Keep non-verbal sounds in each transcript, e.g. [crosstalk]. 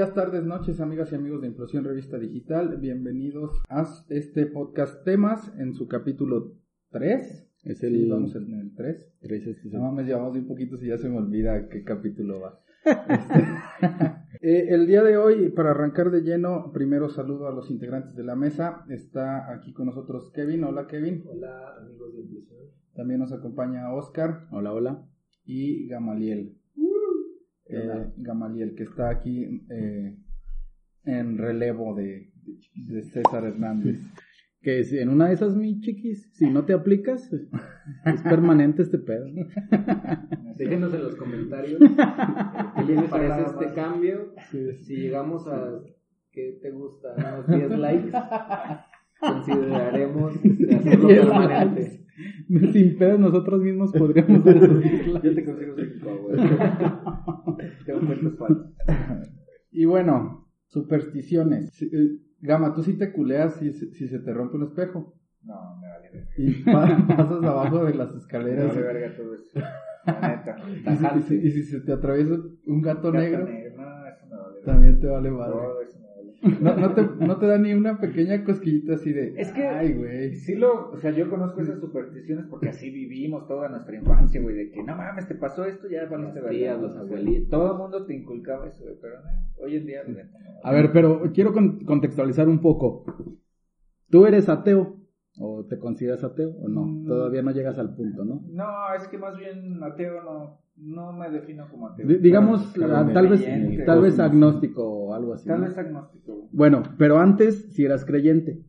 días, tardes, noches, amigas y amigos de Implosión Revista Digital. Bienvenidos a este podcast Temas en su capítulo 3. Es Sí, el vamos en el 3. tres, es- es- No mames, llevamos un poquito si ya se me olvida qué capítulo va. [laughs] Este, eh, el día de hoy, para arrancar de lleno, primero saludo a los integrantes de la mesa. Está aquí con nosotros Kevin. Hola Kevin. Hola amigos de Impresión. También nos acompaña Oscar Hola, hola. y Gamaliel. Eh, Gamaliel, que está aquí eh, en relevo de, de César Hernández. Que si en una de esas, mi chiquis, si no te aplicas, es permanente este pedo. [laughs] Déjenos en los comentarios [laughs] qué les parece este cambio. Si llegamos a, ¿qué te gusta? Unos 10 likes, consideraremos este, hacerlo [laughs] 10 permanente. Sin pedo, nosotros mismos podríamos hacer eso. Yo te consigo 5, güey. [laughs] Tengo. Y bueno, supersticiones. Si- eh, Gama, ¿tú sí te culeas si, se- si se te rompe un espejo? No, me vale verga. Y pa- pasas abajo de las Me escaleras. vale verga todo eso. La neta. [laughs] y, si, y Tajante. si- y si se te atraviesa un gato, negro, No, eso me vale verga. también te vale madre. Todo eso No, no, te, no te da ni una pequeña cosquillita así de. Es que- Ay, güey. Sí lo, o sea, yo conozco esas supersticiones porque así vivimos toda nuestra infancia, güey, de que no mames, te pasó esto, ya valiste Las tías, los. Todo el mundo te inculcaba eso, güey, pero no, hoy en día. A ver, pero quiero con- contextualizar un poco. ¿Tú eres ateo? ¿O te consideras ateo? ¿O no? Mm. Todavía no llegas al punto, ¿no? No, es que más bien ateo no, no me defino como ateo. Di- digamos, ah, tal vez, tal vez agnóstico o algo así. Tal ¿no? vez agnóstico. Bueno, pero antes si eras creyente.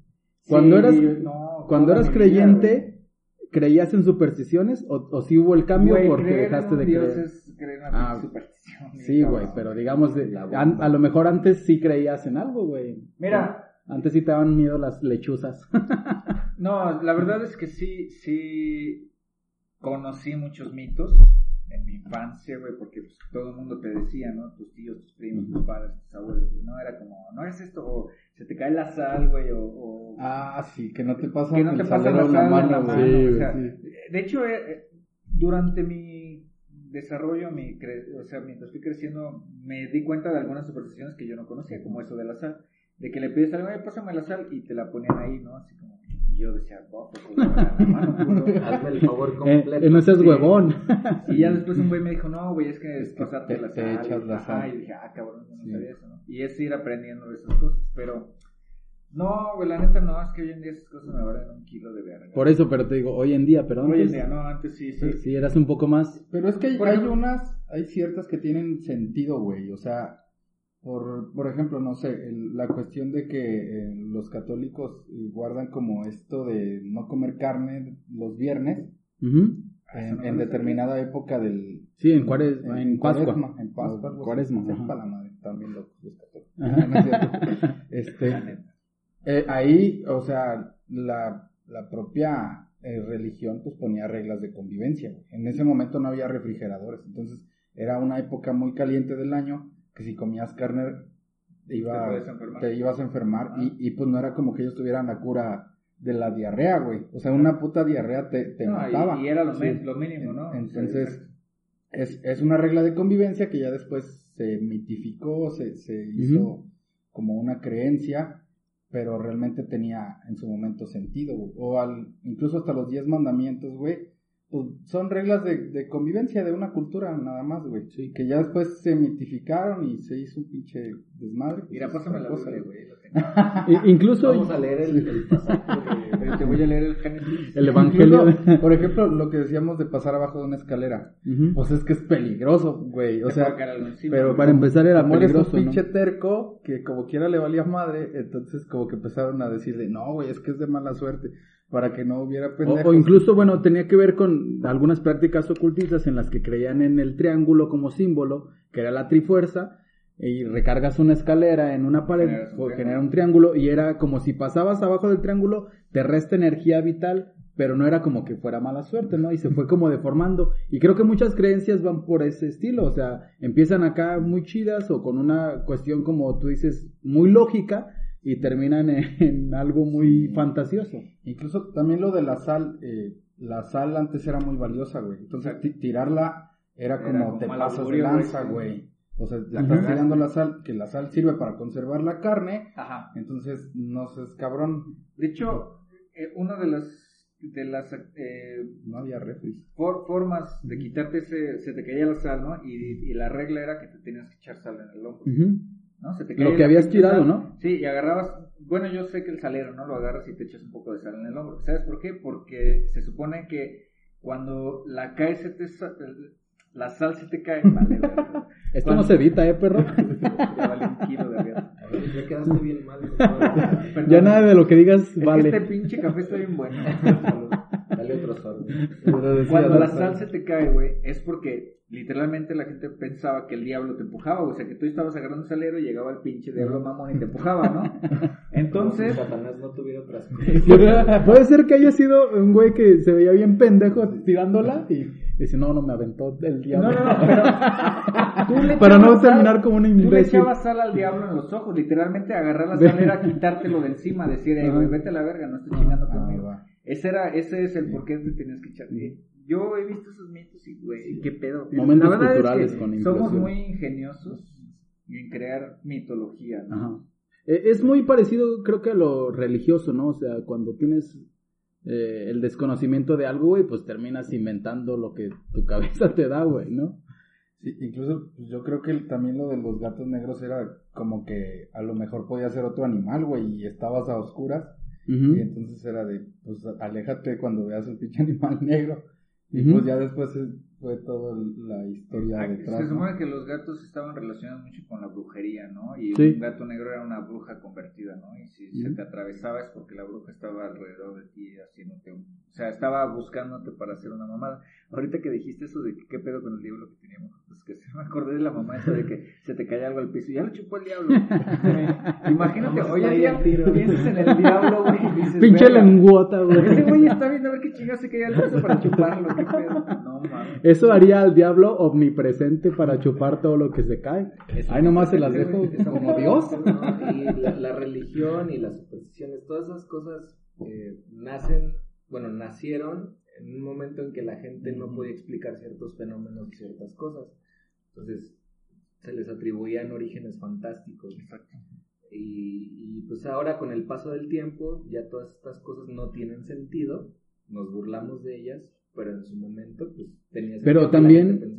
Cuando Sí, eras, no, cuando eras vida, creyente, ¿creías en supersticiones? ¿O, o sí hubo el cambio porque dejaste de Dios creer? es creer en Ah, una superstición. Sí, güey, pero digamos, de- a lo mejor antes sí creías en algo, güey. Mira, Antes sí te daban miedo las lechuzas. [laughs] No, la verdad es que sí, sí conocí muchos mitos en mi infancia, güey, porque pues, todo el mundo te decía, ¿no? Tus tíos, tus primos, tus padres, tus abuelos, ¿no? Era como, no es esto, o se te cae la sal, güey, o... o Ah, sí, que no te pasa que no te pasa la sal en la mano, Sí, o sea, güey, de hecho, eh, eh, durante mi desarrollo, mi cre- o sea, mientras fui creciendo, me di cuenta de algunas supersticiones que yo no conocía, como eso de la sal, de que le pides algo, "Oye, pásame la sal, y te la ponían ahí, ¿no? Así como, yo decía, "Oh, pues, pues, la mano, culo". Hazme el favor Eh, completo. eh, no seas huevón. Y ya después un güey me dijo, no, güey, es que es pasarte te- la te sal. echas la sal. Y dije, ah, cabrón, no Sí. sabía eso, ¿no? Y es ir aprendiendo de esas cosas, pero... No, güey, la neta no, es que hoy en día esas cosas me valen un kilo de verga. Por eso, pero te digo, hoy en día, pero Hoy en antes día, no, antes sí, sí. sí eras un poco más. Pero es que hay, hay unas, hay ciertas que tienen sentido, güey. O sea, por, por ejemplo, no sé, el- la cuestión de que eh, los católicos eh, guardan como esto de no comer carne los viernes Ujú. Ah, eso en, no en determinada época del... Sí, en Cuaresma, en Pascua. Cuaresma, en Pascua. algo así. Cuaresma, ajá. la madre, también locos los católicos. Ajá. [laughs] Este, eh, ahí, o sea, la, la propia eh, religión pues ponía reglas de convivencia. En ese momento no había refrigeradores, entonces era una época muy caliente del año que si comías carne te, iba, Te ibas a enfermar Ah. y, y pues no era como que ellos tuvieran la cura de la diarrea, güey. O sea, una puta diarrea te, te No, mataba. y, y era lo, Sí. lo mínimo, ¿no? Entonces, es, es una regla de convivencia que ya después se mitificó, se, se hizo como una creencia, pero realmente tenía en su momento sentido, güey. O al, incluso hasta los diez mandamientos, güey, pues son reglas de, de convivencia de una cultura nada más, güey. Que ya después se mitificaron y se hizo un pinche desmadre. pues, Mira, pásame la cosa, güey. [laughs] Incluso, Vamos a leer el, el pasaje de, te voy a leer el evangelio. Incluso, por ejemplo, lo que decíamos de pasar abajo de una escalera. Ujú. Pues es que es peligroso, güey. O Te sea, encima. pero Para empezar era un peligroso, ¿no? pinche terco que como quiera le valía madre, entonces como que empezaron a decirle, no, güey, es que es de mala suerte, para que no hubiera pendejos. o incluso, bueno, tenía que ver con algunas prácticas ocultistas en las que creían en el triángulo como símbolo, que era la trifuerza, y recargas una escalera en una pared, Generas un genera un triángulo, y era como si pasabas abajo del triángulo, te resta energía vital, pero no era como que fuera mala suerte, ¿no? Y se fue como deformando. Y creo que muchas creencias van por ese estilo, o sea, empiezan acá muy chidas o con una cuestión como tú dices, muy lógica, y terminan en, en [laughs] algo muy fantasioso. Incluso también lo de la sal, eh, la sal antes era muy valiosa, güey. Entonces ti- tirarla era Era como te pasas de lanza, güey. O sea, la estás tirando la sal, que la sal sirve para conservar la carne, Ajá. entonces no seas cabrón, De hecho, eh, una de las de las eh, no había refri. for- formas de quitarte ese, se te caía la sal, ¿no? Y, y la regla era que te tenías que echar sal en el hombro, Ujú. ¿No? Se te Lo que habías tirado, sal. ¿no? Sí, y agarrabas, bueno, yo sé que el salero, ¿no? Lo agarras y te echas un poco de sal en el hombro. ¿Sabes por qué? Porque se supone que cuando la cae se te la sal se te cae, [laughs] vale, verga. Esto Cuando- no se evita, ¿eh, perro? [laughs] Ya vale un kilo de verga. A ver, ya quedaste bien mal. [laughs] ya nada de lo que digas Es que vale. este pinche café está bien bueno. Dale otro sorbo. Cuando la sal se te cae, güey, es porque literalmente la gente pensaba que el diablo te empujaba, o sea, que tú estabas agarrando un salero y llegaba el pinche diablo mamón y te empujaba, ¿no? [laughs] Entonces, Satanás no tuviera otras [laughs] Puede ser que haya sido un güey que se veía bien pendejo tirándola y dice, no, no me aventó el diablo. no, no, no, pero [laughs] tú le Para no echabas sal- terminar como un Tú le imbécil. echabas sal al diablo en los ojos, literalmente agarrar la sal era quitártelo de encima, decir, eh, güey, vete a la verga, no estoy chingando Ah, conmigo. Ese era, ese es el por qué te tenías que echar. Yo he visto esos mitos y, güey, qué pedo. Momentos La verdad es culturales que con Somos muy ingeniosos en crear mitología, ¿no? Ajá. Eh, Es muy parecido, creo que a lo religioso, ¿no? O sea, cuando tienes eh, el desconocimiento de algo, güey, pues terminas inventando lo que tu [laughs] cabeza te da, güey, ¿no? Sí, incluso pues, yo creo que también lo de los gatos negros era como que a lo mejor podía ser otro animal, güey, y estabas a oscuras. Y entonces era de, pues aléjate cuando veas el pinche [laughs] animal negro. Y pues ya después es- fue toda la historia Ah, detrás. Se ¿no? supone que los gatos estaban relacionados mucho con la brujería, ¿no? Y Sí. un gato negro era una bruja convertida, ¿no? Y si se te atravesaba es porque la bruja estaba alrededor de ti haciéndote un... O sea, estaba buscándote para hacer una mamada. Ahorita que dijiste eso de que qué pedo con el diablo que teníamos, pues que se me acordé de la mamá esa de que se te caía algo al piso y ya lo chupó el diablo. [laughs] Imagínate, hoy en ahí día piensas en el diablo, güey, y dices, Pinche "Verga, lenguota, Ese güey. güey está viendo a ver qué chingados se caía al piso para chuparlo, qué pedo. No. [laughs] Eso haría al diablo omnipresente para chupar todo lo que se cae. Ahí nomás se las dejo como Dios. [laughs] ¿no? Y la, la religión y las supersticiones, todas esas cosas eh, nacen, bueno, nacieron en un momento en que la gente no podía explicar ciertos fenómenos y ciertas cosas. Entonces, se les atribuían orígenes fantásticos. Exacto. Y, y, pues ahora con el paso del tiempo ya todas estas cosas no tienen sentido, nos burlamos de ellas, pero en su momento pues tenía sentido Pero también-.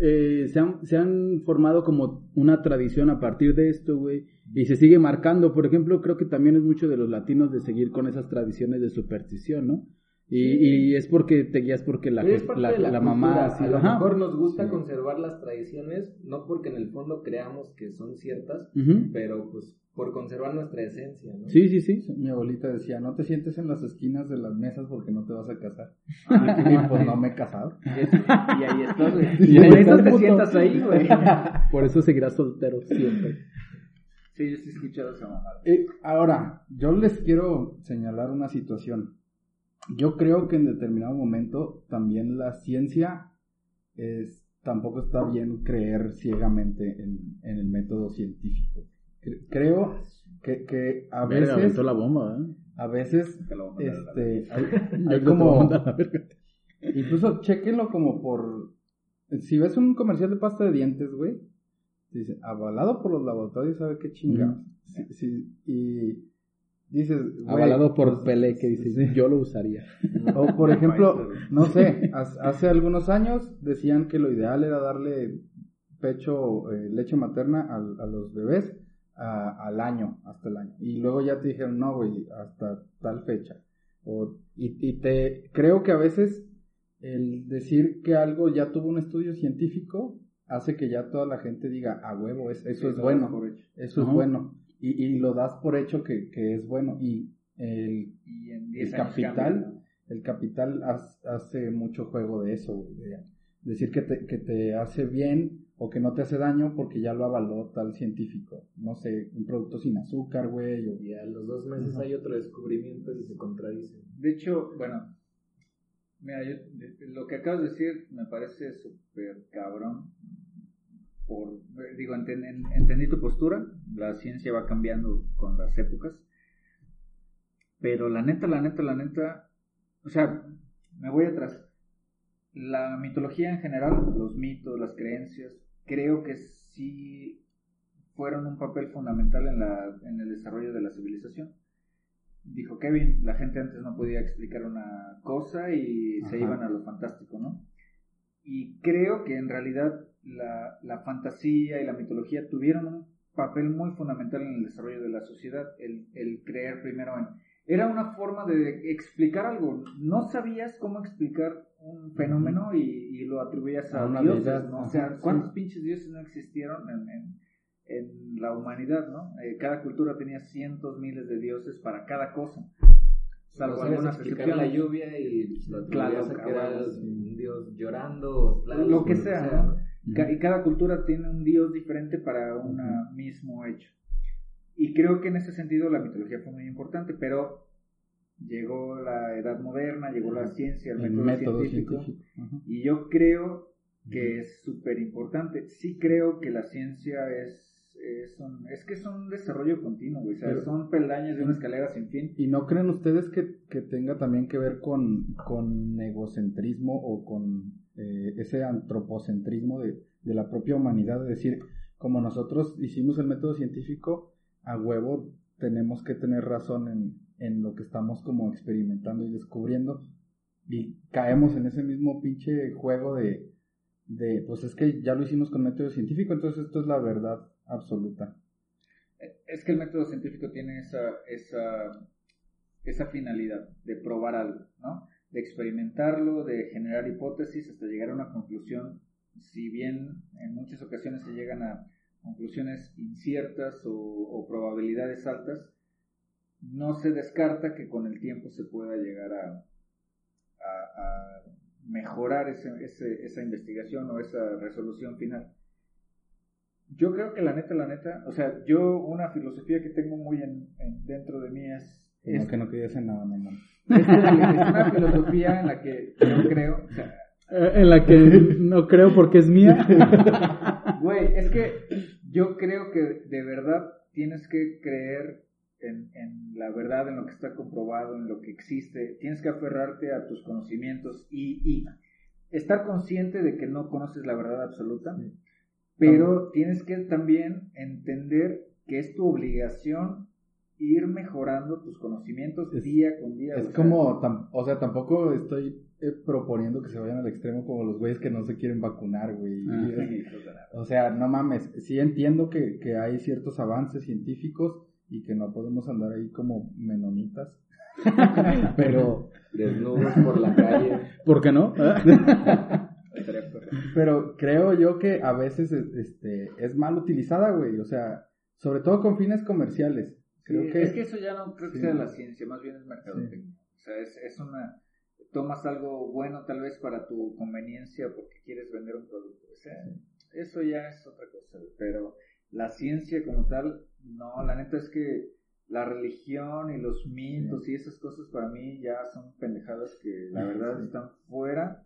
Eh, se, han, se han formado como una tradición a partir de esto, güey, y se sigue marcando. Por ejemplo, creo que también es mucho de los latinos de seguir con esas tradiciones de superstición, ¿no? Y, y es porque te guías porque la, es parte la, de la, la mamá... así- a lo ajá. mejor nos gusta Sí. conservar las tradiciones, no porque en el fondo creamos que son ciertas, pero pues por conservar nuestra esencia, ¿no? Sí, sí, sí. Mi abuelita decía, no te sientes en las esquinas de las mesas porque no te vas a casar. Ah, y pues no me he casado. Y, es- y ahí estás, güey. Y ahí Por eso estás, te puto. sientas ahí, güey. Por eso seguirás soltero siempre. Sí, yo sí he escuchado esa mamada. Eh, ahora, yo les quiero señalar una situación. Yo creo que en determinado momento también la ciencia es, tampoco está bien creer ciegamente en, en el método científico. Cre- Creo que, que a Verga, veces, aventó la bomba, ¿eh? a veces, la a a la este, hay, [laughs] como, incluso chequenlo como por, si ves un comercial de pasta de dientes, güey, dice, avalado por los laboratorios, ¿sabe qué chingados? Sí, sí, y dices, güey, Avalado por pues, Pelé que dice, sí. yo lo usaría. O por ejemplo, no sé, hace algunos años decían que lo ideal era darle pecho, eh, leche materna al- a, los bebés a- al año, hasta el año. Y luego ya te dijeron, no, güey, hasta tal fecha. O, y, y te creo que a veces el decir que algo ya tuvo un estudio científico hace que ya toda la gente diga, a huevo, es, eso es lo bueno, eso es bueno. Y, y lo das por hecho que, que es bueno. Y el, Y en el 10 años capital, cambia, ¿no? el capital hace mucho juego de eso, güey, de decir que te, que te hace bien o que no te hace daño porque ya lo avaló tal científico. No sé, un producto sin azúcar, güey, o Y a los dos meses Ajá. hay otro descubrimiento y se contradicen. De hecho, bueno, mira, yo, lo que acabas de decir me parece súper cabrón. Por, digo, enten- en- entendí tu postura, la ciencia va cambiando con las épocas, pero la neta, la neta, la neta, o sea, me voy atrás. La mitología en general, los mitos, las creencias, creo que sí fueron un papel fundamental en, la, en el desarrollo de la civilización dijo Kevin, la gente antes no podía explicar una cosa y se iban a lo fantástico, ¿no? Y creo que en realidad la, la fantasía y la mitología tuvieron un papel muy fundamental en el desarrollo de la sociedad, el, el creer primero en... Era una forma de explicar algo, no sabías cómo explicar un fenómeno y, y lo atribuías a, A una dioses, ¿no? O sea, sí. ¿cuántos pinches dioses no existieron en, en, en la humanidad, ¿no? Eh, cada cultura tenía cientos, miles de dioses para cada cosa. Salvo algunas explicar la lluvia y lo Claro, que era un dios llorando, Lo que sea, ¿no? Y cada cultura tiene un dios diferente para un mismo hecho. Y creo que en ese sentido la mitología fue muy importante, pero llegó la edad moderna, llegó la ciencia, el el método, método científico, y yo creo que es súper importante. Sí creo que la ciencia es, es, un, es que es un desarrollo continuo, güey. O sea, Pero- son peldaños de una escalera sin fin. ¿Y no creen ustedes que, que tenga también que ver con, con egocentrismo o con eh, ese antropocentrismo de, de la propia humanidad? Es decir, como nosotros hicimos el método científico, a huevo tenemos que tener razón en, en lo que estamos como experimentando y descubriendo y caemos en ese mismo pinche juego de, de pues es que ya lo hicimos con método científico, entonces esto es la verdad absoluta. Es que el método científico tiene esa, esa, esa finalidad de probar algo, ¿no? De experimentarlo, de generar hipótesis hasta llegar a una conclusión. Si bien en muchas ocasiones se llegan a conclusiones inciertas o, o probabilidades altas, no se descarta que con el tiempo se pueda llegar a, a- a mejorar ese, ese- esa investigación o esa resolución final. Yo creo que la neta, la neta, o sea, yo una filosofía que tengo muy en, en- dentro de mí es, Que no, es, que no querías en nada, mamá. es una filosofía en la que yo creo, o sea, Eh, En la que no creo porque es mía. [laughs] Güey, es que yo creo que de verdad tienes que creer en, en la verdad, en lo que está comprobado, en lo que existe. Tienes que aferrarte a tus conocimientos y, y estar consciente de que no conoces la verdad absoluta. Pero tienes que también entender que es tu obligación ir mejorando tus conocimientos Es- día con día. Es o sea, como, tam- o sea, tampoco estoy eh, proponiendo que se vayan al extremo como los güeyes que no se quieren vacunar, güey. Ah. Y, O sea, no mames, sí entiendo que, que hay ciertos avances científicos y que no podemos andar ahí como menonitas. [laughs] pero, Desnudos por la calle. ¿Por qué no? [laughs] pero creo yo que a veces este, es mal utilizada, güey. O sea, sobre todo con fines comerciales. Creo Sí, que, Es que eso ya no creo que sí. sea la ciencia, más bien es mercadotecnia. O sea, es, es una... Tomas algo bueno tal vez para tu conveniencia porque quieres vender un producto. O sea, eso ya es otra cosa. Pero la ciencia como tal, no, la neta es que la religión y los mitos y esas cosas para mí ya son pendejadas que la verdad están fuera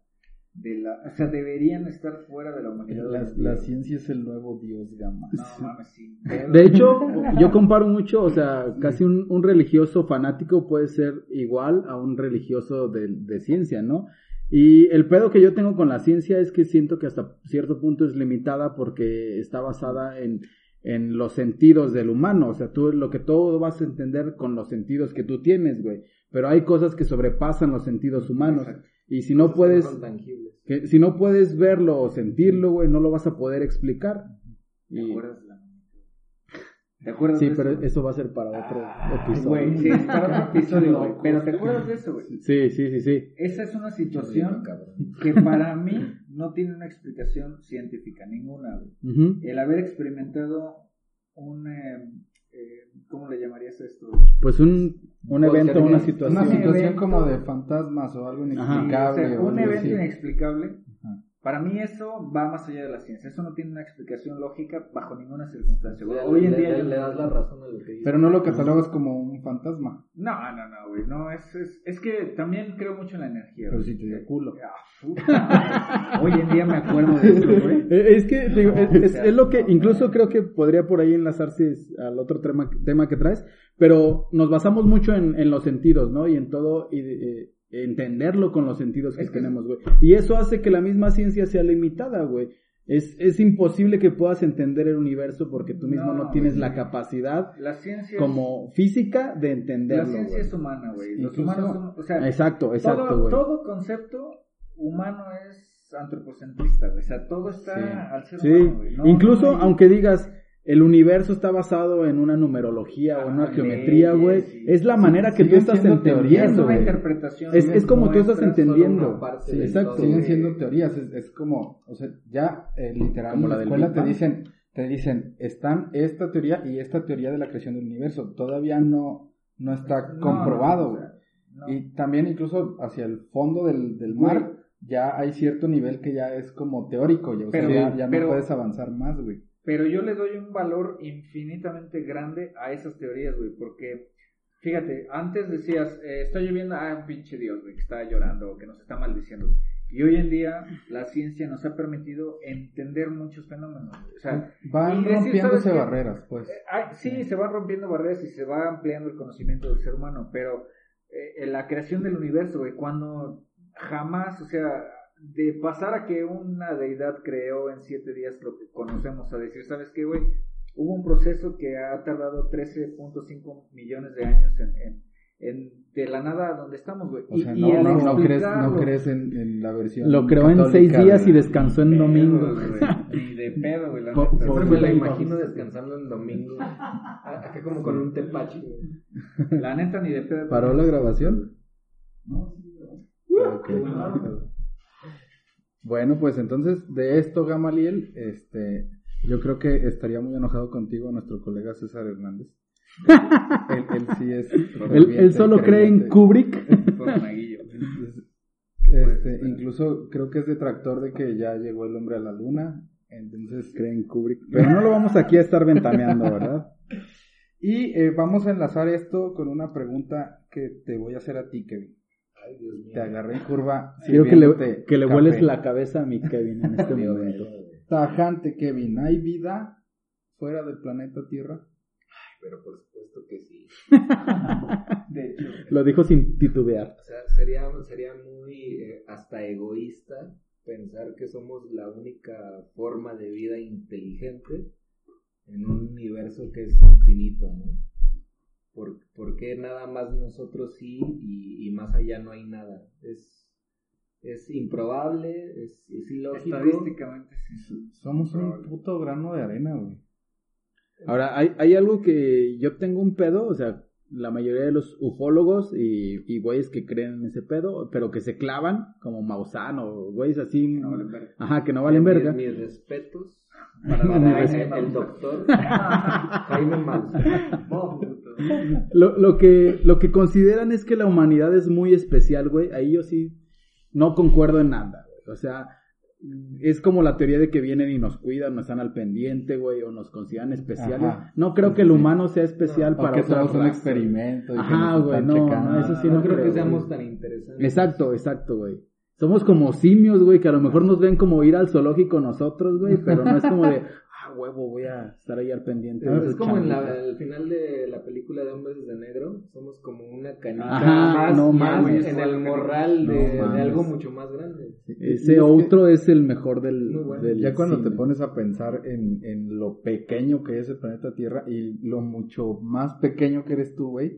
de la... O sea, deberían estar fuera de la humanidad. la, ciencia es el nuevo dios gama. No mames, sí. De hecho, yo comparo mucho, o sea, casi un, un religioso fanático puede ser igual a un religioso de, de ciencia, ¿no? Y el pedo que yo tengo con la ciencia es que siento que hasta cierto punto es limitada porque está basada en, en los sentidos del humano, o sea, tú lo que todo vas a entender con los sentidos que tú tienes, güey. Pero hay cosas que sobrepasan los sentidos humanos. Exacto. Y si no puedes, que, si no puedes verlo o sentirlo, güey, no lo vas a poder explicar. ¿Te Y- acuerdas la ¿Te acuerdas Sí, de pero eso? va a ser para otro episodio. güey, sí, es para otro [laughs] episodio, güey. Pero ¿te acuerdas de eso, güey? Sí, sí, sí, sí. Esa es una situación que para mí no tiene una explicación científica, ninguna, güey. El haber experimentado un... eh, eh, ¿Cómo le llamarías esto? Pues un, un evento, una Una situación. situación evento. como de fantasmas o algo Ajá. inexplicable. O sea, un evento así. inexplicable. Para mí eso va más allá de la ciencia. Eso no tiene una explicación lógica bajo ninguna circunstancia. güey. Hoy en le- día le, yo- le das la razón a lo que dice. Pero no lo catalogas como un fantasma. No, no, no, güey. No, es, es, es que también creo mucho en la energía. Pero güey. si te dio culo. Ah, puta. Hoy en día me acuerdo de esto, güey. [laughs] Eh, Es que digo, es, es- es lo que incluso creo que podría por ahí enlazarse al otro tema, tema que traes, pero nos basamos mucho en, en los sentidos, ¿no? Y en todo, y eh, entenderlo con los sentidos que Es que- tenemos, güey. Y eso hace que la misma ciencia sea limitada, güey. Es, es imposible que puedas entender el universo porque tú mismo no, No, tienes güey. la capacidad La ciencia como física de entenderlo. la ciencia es humana, güey. Los Incluso- humanos son, o sea, Exacto, exacto, todo, güey. todo concepto humano es antropocentrista, güey. O sea, todo está Sí. al ser Sí, humano, güey. No- incluso no hay- aunque digas el universo está basado en una numerología o en una Ah, geometría, güey, sí. es la manera que tú estás entendiendo, una güey. interpretación. Es, es como tú estás entendiendo. Sí, exacto. Siguen siendo teorías, es, es como, o sea, ya eh, literal Como en la la del escuela Big te Bang. dicen, te dicen, están esta teoría y esta teoría de la creación del universo. Todavía no, no está No, comprobado. güey. no. Y también incluso hacia el fondo del, del mar ya hay cierto nivel que ya es como teórico, ya, o sea, Pero- ya, ya pero- no puedes avanzar más, güey. Pero yo le doy un valor infinitamente grande a esas teorías, güey, porque, fíjate, antes decías, eh, está lloviendo, ah, un pinche Dios, güey, que está llorando que nos está maldiciendo. Y hoy en día la ciencia nos ha permitido entender muchos fenómenos. O sea, Van decir, rompiéndose barreras, pues. Eh, sí, se van rompiendo barreras y se va ampliando el conocimiento del ser humano, pero eh, en la creación del universo, güey, cuando jamás, o sea, de pasar a que una deidad creó en siete días lo que conocemos, a decir, ¿sabes qué, güey? Hubo un proceso que ha tardado 13.5 millones de años en, en, en- de la nada a donde estamos, güey. O Y- sea, y no, no, no crees, no crees en, en la versión. Lo creó en seis días de- y descansó en Pedo, domingo. Ni de pedo, güey. la por- Siempre me la Sí. imagino descansando en domingo. Acá como con un tepache. güey. La neta, ni de pedo. ¿Paró la grabación? Ok. Bueno, pues entonces de esto, Gamaliel, este, yo creo que estaría muy enojado contigo nuestro colega César Hernández. [laughs] él, él sí es. Él, él solo cree en. Kubrick. [laughs] Por monaguillo. [laughs] Este, incluso creo que es detractor de que ya llegó el hombre a la luna. Entonces cree en Kubrick. Pero no lo vamos aquí a estar ventaneando, ¿verdad? Y eh, vamos a enlazar esto con una pregunta que te voy a hacer a ti, Kevin. Ay, Dios mío. Te agarré en curva. [laughs] Quiero que le, que le hueles la cabeza a mi Kevin en este Dios momento. Tajante, Kevin. ¿Hay vida fuera del planeta Tierra? Pero por supuesto que sí. [laughs] De hecho. Lo dijo sin titubear. O sea, sería, sería muy eh, hasta egoísta pensar que somos la única forma de vida inteligente en un universo que es infinito, ¿no? ¿Por, por qué nada más nosotros sí y, y más allá no hay nada? Es, es improbable, es, es ilógico. Estadísticamente sí. Somos un puto grano de arena, güey. Ahora, hay, hay algo que yo tengo un pedo, o sea, la mayoría de los ufólogos y, y güeyes que creen en ese pedo, pero que se clavan, como Maussan o güeyes así, No valen verga. ajá, que no valen Mis- verga. Mis, respetos [laughs] Para para el, el doctor [laughs] Jaime Maussan. Lo, lo, que, lo que consideran es que la humanidad es muy especial, güey. Ahí yo sí no concuerdo en nada, güey. O sea, es como la teoría de que vienen y nos cuidan, nos están al pendiente, güey, o nos consideran especiales. Ajá. No creo que el humano sea especial para Porque otras somos un experimento. y que Ajá, güey, no, no, eso sí no, no creo que seamos güey. tan interesantes. Exacto, exacto, güey. Somos como simios, güey, que a lo mejor nos ven como ir al zoológico nosotros, güey, pero no es como de, [laughs] ah, huevo, voy a estar ahí al pendiente. Es como en la, el final de la película de Hombres de Negro, somos como una Ajá, más, no más mames. en el morral de, No de mames. algo mucho más grande. Ese es que- otro es el mejor del, Muy bueno. del Ya cuando te pones a pensar en, en lo pequeño que es el planeta Tierra y lo mucho más pequeño que eres tú, güey,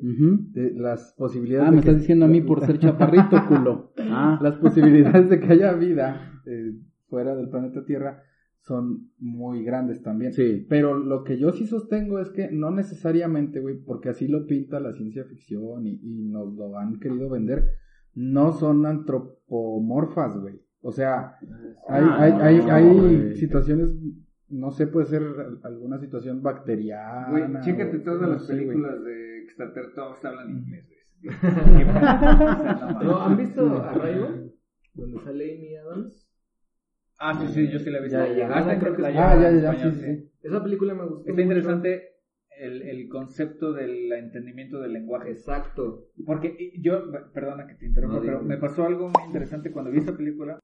las posibilidades Ah, de me que- estás diciendo a mí por ser chaparrito, culo. [laughs] Ah, las posibilidades de que haya vida eh, fuera del planeta Tierra son muy grandes también. Sí. Pero lo que yo sí sostengo es que no necesariamente, güey, porque así lo pinta la ciencia ficción y, y nos lo han querido vender, no son antropomorfas, güey. O sea, hay, Ah, hay, hay, no, hay güey. situaciones, no sé, puede ser alguna situación bacteriana. Güey, chécate todas no las sé, películas de extraterrestres, todos hablan inglés, güey. Qué pedo. O sea, no mames. ¿No, ¿Han visto Arrival? Donde sale Amy Adams. Ah, sí, sí, yo sí la he visto. Ya, ya, Ah, creo que la Ah, ya, en ya, ya, español, sí, sí, sí. Esa película me gustó. Está mucho. interesante el, el concepto del entendimiento del lenguaje. Exacto. Porque yo, perdona que te interrumpa, No, pero me pasó algo muy interesante cuando vi esta película.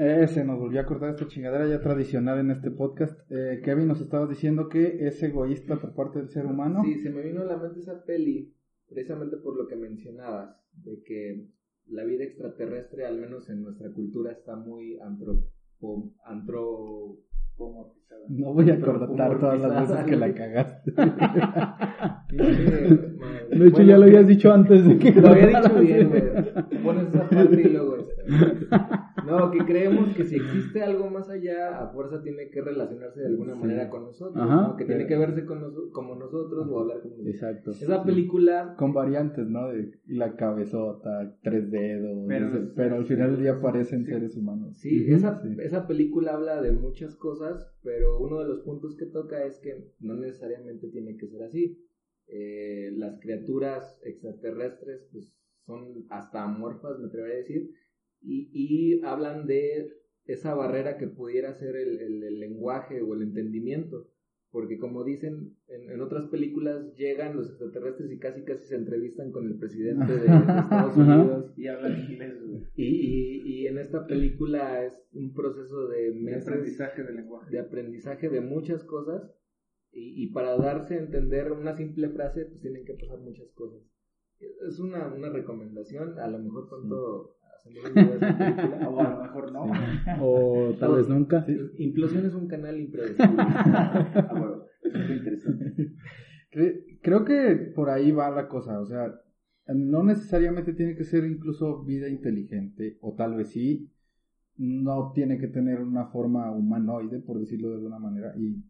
Eh, se nos volvió a cortar esta chingadera ya tradicional en este podcast. Eh, Kevin, nos estabas diciendo que es egoísta por parte del ser humano. Sí, se me vino a la mente esa peli, precisamente por lo que mencionabas, de que la vida extraterrestre, al menos en nuestra cultura, está muy antropo, antropomorfizada. No voy a cortar todas las veces que la cagaste. [laughs] De hecho, ya lo habías dicho antes de que Lo había dicho bien, güey. Pones esa parte y luego. No, que creemos que si existe algo más allá, a fuerza tiene que relacionarse de alguna Sí. manera con nosotros, Ajá. ¿no? que tiene que verse con noso- como nosotros o hablar como nosotros. Exacto. Esa película Con variantes, ¿no? De la cabezota, tres dedos. Pero- ese- pero al final del día parecen Sí. seres humanos. Sí, esa, sí. esa película habla de muchas cosas, pero uno de los puntos que toca es que no necesariamente tiene que ser así. Eh, las criaturas extraterrestres pues, son hasta amorfas, me atrevería a decir, y, y hablan de esa barrera que pudiera ser el, el- el lenguaje o el entendimiento. Porque como dicen, en, en otras películas llegan los extraterrestres y casi casi se entrevistan con el presidente de, de Estados. [laughs] Unidos. Y hablan inglés. Y, y, y en esta película es un proceso de aprendizaje lenguaje. de aprendizaje de muchas cosas y, y para darse a entender una simple frase pues tienen que pasar muchas cosas. Es una, una recomendación, a lo mejor pronto de esa película. O a lo mejor no. [laughs] O tal vez nunca. Implosión es un canal impredecible. [laughs] Ah, bueno, eso es interesante. Cre- Creo que por ahí va la cosa, o sea, no necesariamente tiene que ser incluso vida inteligente, o tal vez sí, no tiene que tener una forma humanoide, por decirlo de alguna manera, y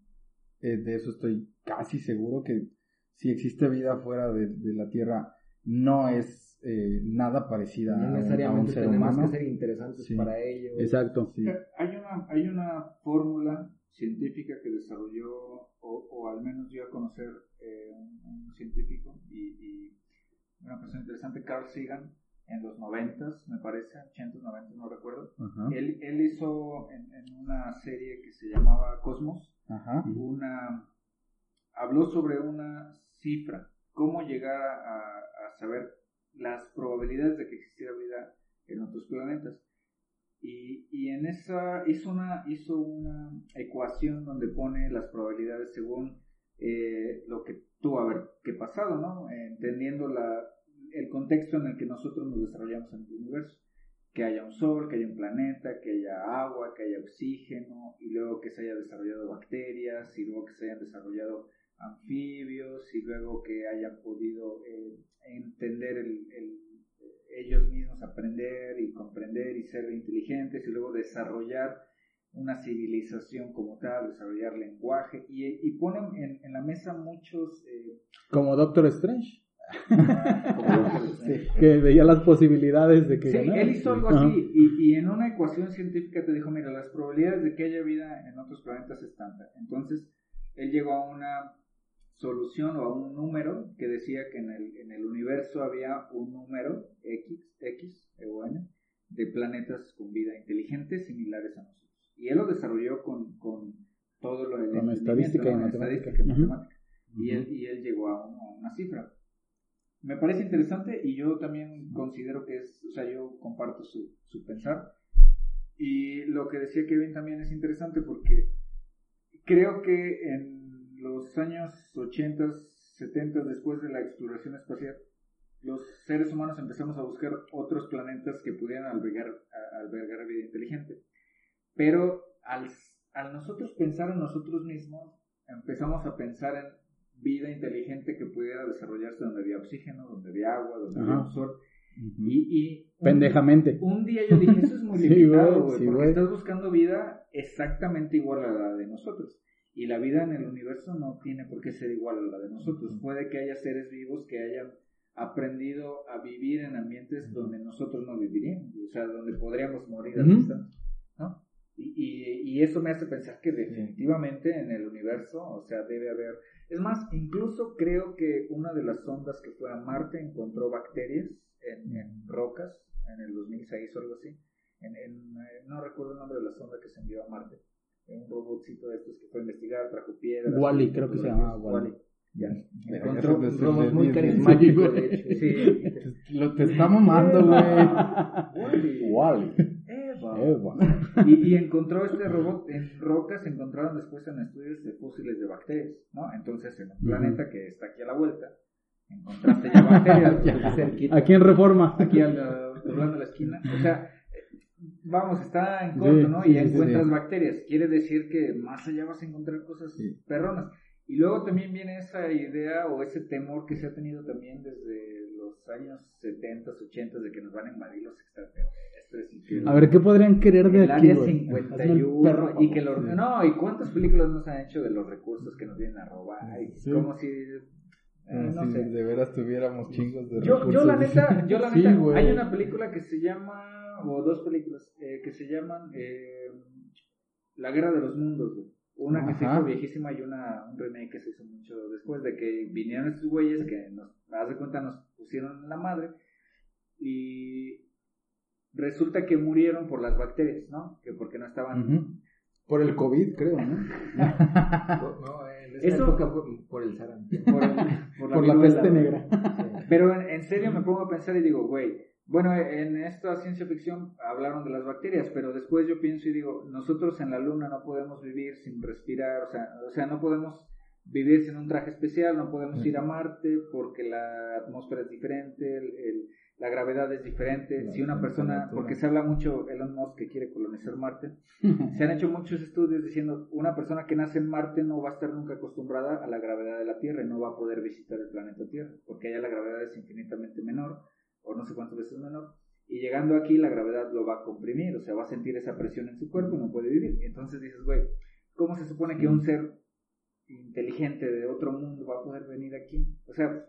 eh, de eso estoy casi seguro que si existe vida fuera de, de la Tierra, no es eh, nada parecida No un- a un necesariamente ser tenemos humano. que ser interesantes Sí. para ellos. Exacto. Sí. Hay una, hay una fórmula científica que desarrolló, o, o al menos dio a conocer eh, un, un científico y, y una persona interesante, Carl Sagan, en los noventas, me parece, 80, 90, no recuerdo. Él, él hizo en, en una serie que se llamaba Cosmos, una habló sobre una cifra, cómo llegar a, a saber las probabilidades de que existiera vida en otros planetas. Y, y en esa hizo una, hizo una ecuación donde pone las probabilidades según eh, lo que tuvo haber que pasado, ¿no? Entendiendo la, el contexto en el que nosotros nos desarrollamos en el universo. Que haya un sol, que haya un planeta, que haya agua, que haya oxígeno, y luego que se haya desarrollado bacterias, y luego que se hayan desarrollado anfibios, y luego que hayan podido eh, entender el, el- ellos mismos, aprender y comprender y ser inteligentes, y luego desarrollar una civilización como tal, desarrollar lenguaje, y, y ponen en, en la mesa muchos... eh, Como Doctor Strange, [laughs] que veía las posibilidades de que Sí, él hizo algo así y, y en una ecuación científica te dijo, mira, las probabilidades de que haya vida en otros planetas es tanta. Entonces, él llegó a una solución o a un número que decía que en el, en el universo había un número X, X o N de planetas con vida inteligente similares a nosotros. Y él lo desarrolló con, con todo lo Con entendimiento, estadística y matemática. Estadística y matemática. Y él, y él llegó a, un- a una cifra. Me parece interesante y yo también considero que es, o sea, yo comparto su, su pensar. Y lo que decía Kevin también es interesante porque creo que en los años 80, 70, después de la exploración espacial, los seres humanos empezamos a buscar otros planetas que pudieran albergar, a- albergar vida inteligente. Pero al, al nosotros pensar en nosotros mismos, empezamos a pensar en vida inteligente que pudiera desarrollarse donde había oxígeno, donde había agua, donde había un sol. Y, y un- Pendejamente. un día yo dije, eso es [laughs] muy limitado, güey, sí, porque estás buscando vida exactamente igual a la de nosotros. Y la vida en el universo no tiene por qué ser igual a la de nosotros. Puede que haya seres vivos que hayan aprendido a vivir en ambientes donde nosotros no viviríamos, o sea, donde podríamos morir al Ujú. instante, ¿no? Y, y, y eso me hace pensar que definitivamente en el universo, o sea, debe haber... Es más, incluso creo que una de las sondas que fue a Marte encontró bacterias en, en rocas en el 2006 o algo así. En, en, eh, no recuerdo el nombre de la sonda que se envió a Marte. Un robotcito de estos que fue a investigar, trajo piedras. Wall-E, creo que se llamaba. Wall-E. Ya. Encontró un robot muy carismático, Sí, de [laughs] hecho. Sí. Lo te está mamando, güey. Wall-E. Eva. Eva. Y, y encontró este robot en rocas, se encontraron después en estudios de fósiles de bacterias, ¿no? Entonces, en un planeta que está aquí a la vuelta, encontraste ya bacterias, [laughs] Ya, cerquita. Aquí en Reforma. aquí al doblando la esquina. O sea, vamos, está en corto, Sí, ¿no? y sí, encuentras sí. bacterias. Quiere decir que más allá vas a encontrar cosas Sí. perronas. Y luego también viene esa idea o ese temor que se ha tenido también desde los años 70, 80 de que nos van a invadir los extraterrestres A ver, ¿qué podrían querer de el aquí, área güey? 51 Perro, y que los no y cuántas películas nos han hecho de los recursos que nos vienen a robar y como si eh, no si sé de veras tuviéramos chingos de yo, yo la recursos. neta yo la neta hay una película que se llama o dos películas eh, que se llaman eh, La Guerra de los Mundos güey. una que se hizo viejísima y una un remake que se hizo mucho después de que vinieron estos güeyes que nos haz de cuenta nos pusieron en la madre y resulta que murieron por las bacterias, ¿no? Que porque no estaban. Por el COVID, creo, [laughs] ¿no? No, en esa Eso- época fue por el sarampión. por, el- por la, Por la peste negra. Pero en, en serio me pongo a pensar y digo, güey, bueno, en esta ciencia ficción hablaron de las bacterias, pero después yo pienso y digo, nosotros en la luna no podemos vivir sin respirar, o sea, o sea no podemos vivir sin un traje especial, no podemos ir a Marte porque la atmósfera es diferente, el- el- la gravedad es diferente. La si una persona, porque se habla mucho Elon Musk que quiere colonizar Marte, [laughs] se han hecho muchos estudios diciendo una persona que nace en Marte no va a estar nunca acostumbrada a la gravedad de la Tierra y no va a poder visitar el planeta Tierra, porque allá la gravedad es infinitamente menor, o no sé cuántas veces menor, y llegando aquí la gravedad lo va a comprimir, o sea, va a sentir esa presión en su cuerpo y no puede vivir. Entonces dices, güey, ¿cómo se supone que un ser inteligente de otro mundo va a poder venir aquí? O sea,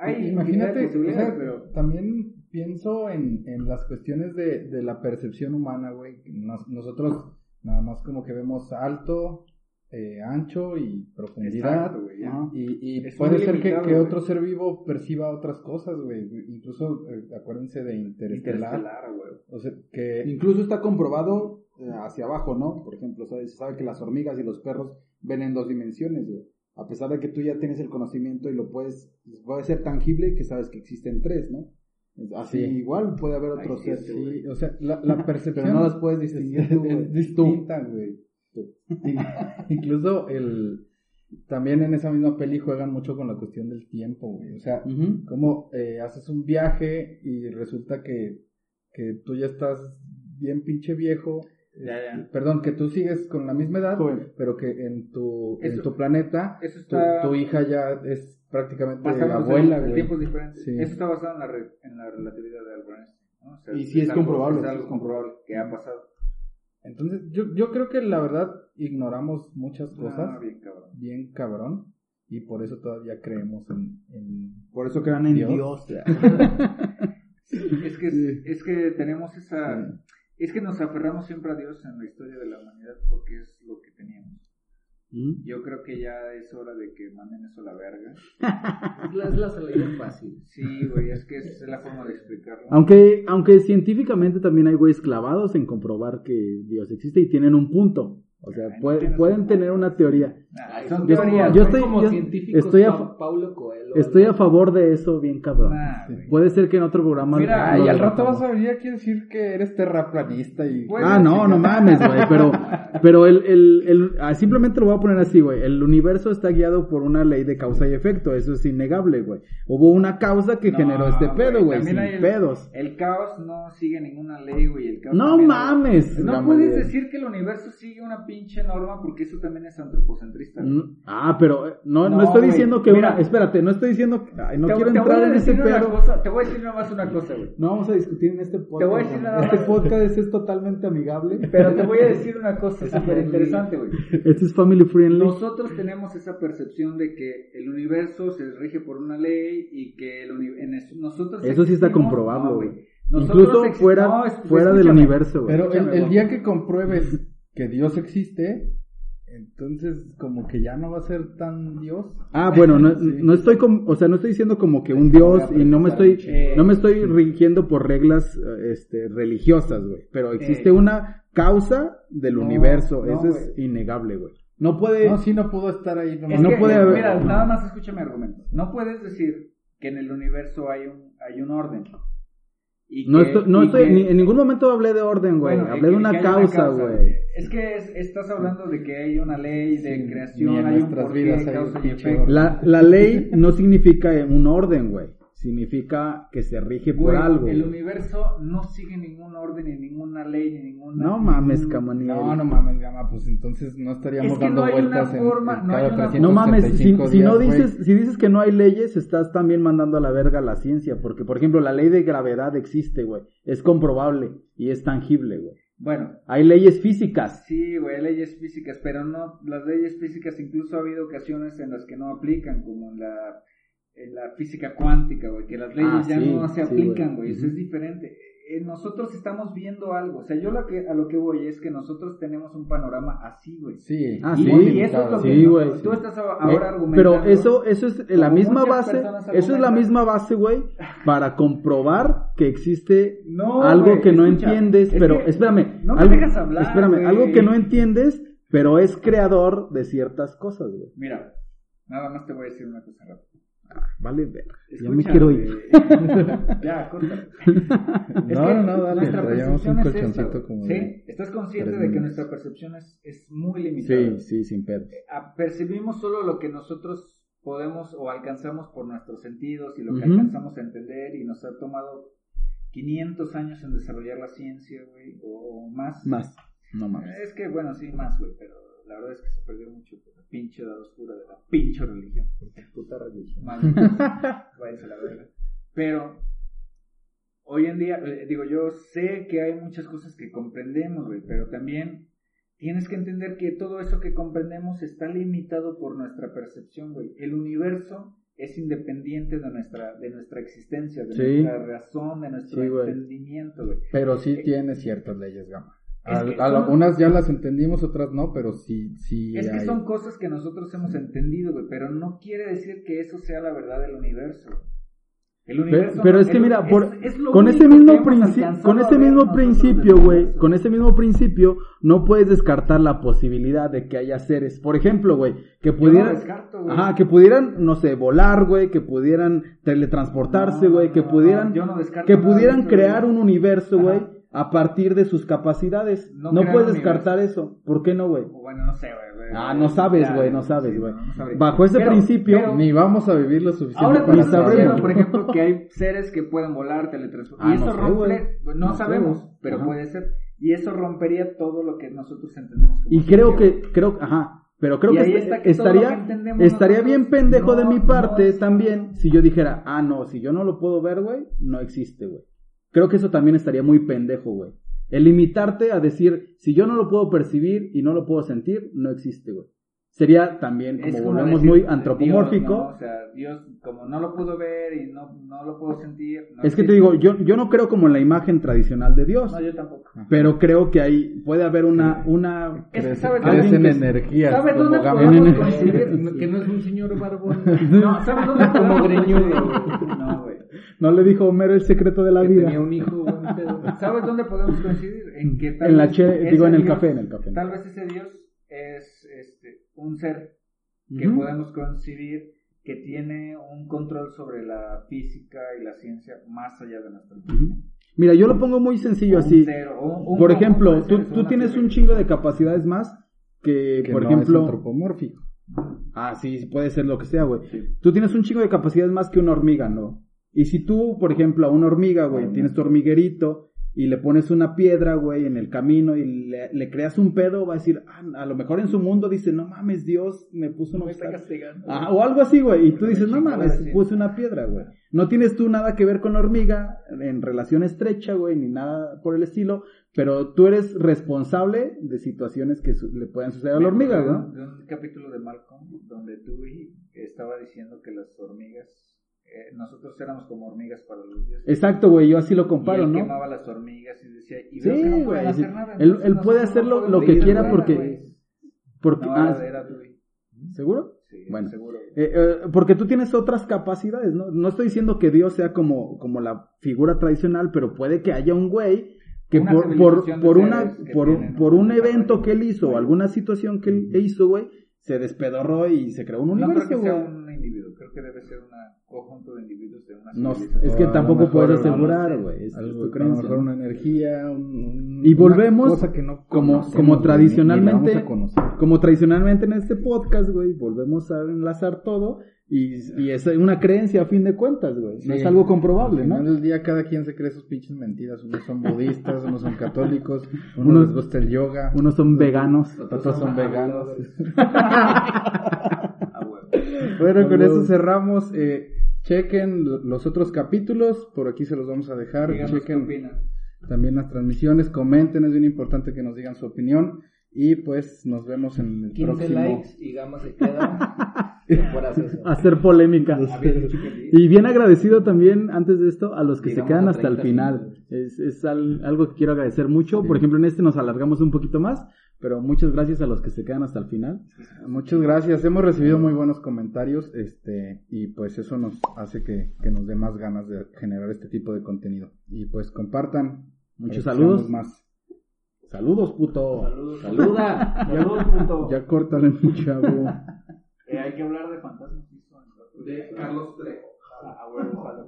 hay Imagínate, o sea, pero... también pienso en, en las cuestiones de, de la percepción humana, güey. Nos- nosotros nada más como que vemos alto, eh, ancho y profundidad. Exacto, güey. Y, puede ser que, otro ser vivo perciba otras cosas, güey. Incluso, eh, acuérdense de Interestelar. Interestelar, güey. O sea, que... Incluso está comprobado eh, hacia abajo, ¿no? Por ejemplo, ¿sabes? se sabe que las hormigas y los perros ven en dos dimensiones, güey. A pesar de que tú ya tienes el conocimiento y lo puedes, puede ser tangible, que sabes que existen tres, ¿no? Así Sí. igual puede haber otros Ay, seres, sí, o sea, la, la percepción... [laughs] Pero no las puedes [laughs] distinguir tú, güey. distinta, güey. [laughs] Incluso el... También en esa misma peli juegan mucho con la cuestión del tiempo, güey. O sea, Ujú. como eh, haces un viaje y resulta que, que tú ya estás bien pinche viejo. Ya, ya. este, Perdón, que tú sigues con la misma edad, pero que en tu, en tu planeta Eso tu, está... tu hija ya es prácticamente la en abuela, el güey. tiempo es diferente. Sí. Eso está basado en la, re- en la relatividad de Albert Einstein. ¿no? O sea, Y sí es algo- comprobable, Es algo es comprobable que ha pasado. Entonces, yo, yo creo que la verdad ignoramos muchas cosas, Ah, bien cabrón. bien cabrón, y por eso todavía creemos en... en- Por eso crean en Dios. Dios. [laughs] Es que, es que tenemos esa... Es que nos aferramos siempre a Dios en la historia de la humanidad porque es lo que teníamos. ¿Mm? Yo creo que ya es hora de que manden eso a la verga. [laughs] Es la, salida fácil. Sí, güey, es que esa es la forma de explicarlo. Aunque, aunque científicamente también hay güeyes clavados en comprobar que Dios existe y tienen un punto. O sea, Ay, puede- pueden tener una teoría. Son yo- teorías. yo estoy- como yo estoy a Pa- fa- Paulo Coelho. Estoy a algo favor de eso bien cabrón. Nah. Puede ser que en otro programa... Mira, Ay, al rato vas a venir aquí a decir que eres terraplanista y... Ah, no, no mames, güey, pero, [laughs] pero el, el, el, ah, simplemente lo voy a poner así, güey, el universo está guiado por una ley de causa y efecto, eso es innegable, güey. Hubo una causa que No, generó este pedo, güey, sin pedos. El caos no sigue ninguna ley, güey. No mames. No puedes decir que el universo sigue una pinche norma porque eso también es antropocentrista. Mm, Ah, pero eh, no, no, No, estoy güey, diciendo que mira. una... Espérate, no estoy diciendo... Ay, no Te- quiero te voy entrar a en ese decir una pedo. cosa- Te voy a decir nada más una cosa, güey. No vamos a discutir en este podcast. Te voy a decir nada Este podcast es totalmente amigable. Pero te voy a decir una [laughs] cosa súper interesante, güey. Este es family friendly. Nosotros tenemos esa percepción de que el universo se rige por una ley y que el uni- en nosotros Eso sí está no, güey. Nosotros Incluso fuera, no, fuera del universo, güey. Pero el, día que compruebes que Dios existe, entonces como que ya no va a ser tan Dios. Ah, bueno, no, [laughs] Sí. no estoy com- o sea, no estoy diciendo como que un dios y no me estoy Eh, no me estoy rigiendo por reglas eh, este religiosas, güey, pero existe Eh. una causa del No, universo, no, eso es innegable, güey. No puede No, sí, no pudo estar ahí. nomás. Es no puede eh, haber- Mira, nada más escucha mi argumento. No puedes decir que en el universo hay un, hay un orden. Y no que- estoy, no y estoy que- ni- en ningún momento hablé de orden, güey, bueno, hablé de una causa, güey. Es que es- estás hablando de que hay una ley de Sí, creación, hay un nuestras porqué, vidas hay causa un y pinche efecto. orden. La, la ley no significa un orden, güey. Significa que se rige por Güey, algo. El universo no sigue ningún orden, ni ninguna ley, ni ninguna. No mames, ningún- Camaniel. No, no mames, Gama, pues entonces no estaríamos Es que dando no hay una vueltas en, forma, en no hay cada una- 365 No mames, si, si no güey. dices, si dices que no hay leyes, estás también mandando a la verga la ciencia, porque por ejemplo la ley de gravedad existe, güey, es comprobable y es tangible, güey. Bueno, Hay leyes físicas. Sí, güey, leyes físicas, pero no, las leyes físicas incluso ha habido ocasiones en las que no aplican, como en la, en la física cuántica, güey, que las leyes Ah, ya sí, no se aplican, güey. güey, eso es diferente. Eh, nosotros estamos viendo algo, o sea, yo lo que, a lo que voy es que nosotros tenemos un panorama así, güey. Sí. Ah, Y- sí. y eso es lo que Sí, no- güey. tú estás a- Eh, ahora argumentando. pero eso, eso es la misma base, eso es la misma base, güey, para comprobar que existe No, algo güey, que no escucha, entiendes, es pero que espérame, no me algo, dejas hablar, espérame, güey. algo que no entiendes, pero es creador de ciertas cosas, güey. Mira, nada más te voy a decir una cosa rápida. Vale, ver. Ya me quiero ir. [laughs] ya. [laughs] Es No, no, no, dale, nuestra percepción es esta, como ¿Sí? ¿Estás consciente de que minutos. nuestra percepción es, es muy limitada? Sí, sí, sin pedos. Ah, Percibimos solo lo que nosotros podemos o alcanzamos por nuestros sentidos y lo que Ujú. alcanzamos a entender y nos ha tomado 500 años en desarrollar la ciencia, güey, o más. Más. No mames. Es que, bueno, sí, más, güey, pero la verdad es que se perdió mucho por la pinche edad oscura de la pinche religión. Puta religión. Maldita, [laughs] váyanse la verga. Pero hoy en día, eh, digo, yo sé que hay muchas cosas que comprendemos, güey, pero también tienes que entender que todo eso que comprendemos está limitado por nuestra percepción, güey. El universo es independiente de nuestra, de nuestra existencia, de Sí. nuestra razón, de nuestro Sí, entendimiento, güey. Pero sí tiene ciertas leyes, Gama. Al- que a- son- unas ya las entendimos, otras no, pero sí, sí Es que hay. son cosas que nosotros hemos entendido, güey, pero no quiere decir que eso sea la verdad del universo. El Pero, universo pero no- es que el- mira, por, es- es lo con ese mismo con ese mismo principio, güey, con ese mismo principio, no puedes descartar la posibilidad de que haya seres, por ejemplo, güey, que no pudieran, descarto, ajá, que pudieran, no sé, volar, güey, que pudieran teletransportarse, No, güey, que no, pudieran, yo no descarto que pudieran crear un universo, güey. A partir de sus capacidades. No No, puedes descartar eso. ¿Por qué no, güey? Bueno, no sé, güey. Ah, no sabes, güey, no sabes, sí, güey. no. Bajo ese Pero- principio, pero- Ni vamos a vivir lo suficiente Ahora para saberlo. por ejemplo, que hay seres que pueden volar, teletransportar. Ah, y eso sé, rompe, no, sé, sabemos, pero Ajá. puede ser. Y eso rompería todo lo que nosotros entendemos. como Y creo que, creo, ajá, pero creo que, está estaría, que estaría bien pendejo de mi parte es- también si yo dijera, ah, no, si yo no lo puedo ver, güey, no existe, güey. Creo que eso también estaría muy pendejo, güey. El limitarte a decir, si yo no lo puedo percibir y no lo puedo sentir, no existe, güey. Sería también, como como volvemos decir muy Dios, antropomórfico, ¿no? O sea, Dios, como no lo puedo ver y no, no lo puedo sentir. no es que te digo, yo, yo no creo como en la imagen tradicional de Dios, No, yo tampoco. pero creo que ahí puede haber una, una, Es que sabes en que- energías. ¿Sabes como dónde podemos? [laughs] Que no es un señor barbón. No, ¿sabes dónde Como podemos greñudo. coincidir? No, güey. No le dijo Homero el secreto de la que vida. tenía un hijo, buen pedo. ¿Sabes dónde podemos coincidir? En que tal En la vez che- ese digo, en el Dios- café, en el café. Tal vez ese Dios es este, un ser que podemos coincidir que tiene un control sobre la física y la ciencia más allá de nuestro Ujú. Mira, yo lo pongo muy sencillo Un así. ser, o un- un Por ejemplo, tú, tienes teoría. un chingo de capacidades más que, Que por no ejemplo... es antropomórfico. Ah, sí, puede ser lo que sea, güey. Tú tienes un chingo de capacidades más que una hormiga, ¿no? Y si tú, por ejemplo, a una hormiga, güey, tienes tu hormiguerito y le pones una piedra, güey, en el camino y le, le creas un pedo, va a decir, ah, a lo mejor en su mundo dice, no mames, Dios me puso un Me está obstáculo. castigando. Ah, o algo así, güey. Y tú dices, no mames, puse una piedra, güey. No tienes tú nada que ver con la hormiga en relación estrecha, güey, ni nada por el estilo, pero tú eres responsable de situaciones que su- le puedan suceder a la hormiga, de, ¿no? un, de un capítulo de Malcolm donde Dewey estaba diciendo que las hormigas, eh, nosotros éramos como hormigas para los dioses. Exacto, güey, yo así lo comparo, y él ¿no? quemaba las hormigas y decía, y Sí, que no güey, hacer nada. Él- él puede hacer lo- lo que quiera porque- güey. Porque, No, ah, era, Dewey. ¿Seguro? Sí, Bueno. seguro. Eh, eh, porque tú tienes otras capacidades, ¿no? No estoy diciendo que Dios sea como, como la figura tradicional, pero puede que haya un güey que Una por, por, por una, por, tienen por un evento que él hizo, o alguna situación que él hizo, güey, se despedorró y se creó un universo, güey. Que debe ser un conjunto de individuos de una No, es que tampoco puedes asegurar, güey, es, es Algo, tu a lo creencia. mejor una energía, un- un- Y una volvemos cosa que no como, como ni- tradicionalmente, ni conocer. como tradicionalmente en este podcast, güey, volvemos a enlazar todo y, y es una creencia a fin de cuentas, güey. No Sí. es algo comprobable, Al ¿no? final del día cada quien se cree sus pinches mentiras. Unos son budistas, unos son católicos, [laughs] unos, Unos- les gusta el yoga. Unos son veganos. Otros son veganos. [laughs] [laughs] [laughs] Bueno, con eso cerramos. Eh, chequen lo- los otros capítulos. Por aquí se los vamos a dejar. Díganos chequen también las transmisiones. Comenten, es bien importante que nos digan su opinión. Y pues nos vemos en el 15 próximo. likes y Gama se queda [laughs] por hacer polémica. Y bien agradecido también, antes de esto, a los que Llegamos se quedan hasta el 30 final. minutos. Es, es al- algo que quiero agradecer mucho. Por ejemplo, en este nos alargamos un poquito más, pero muchas gracias a los que se quedan hasta el final. Muchas gracias. Hemos recibido muy buenos comentarios. Este, y pues eso nos hace que, que nos dé más ganas de generar este tipo de contenido. Y pues compartan. Muchos saludos. Más. Saludos, puto. Saluda. [laughs] Saludos, punto. Ya córtale, mi chavo. [laughs] Eh, hay que hablar de fantasmas. De Carlos Trejo. Ah, huevo, ojalá.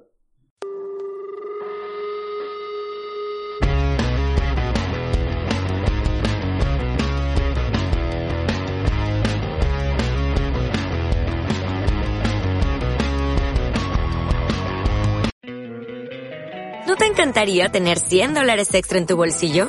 ¿No te encantaría tener 100 dólares extra en tu bolsillo?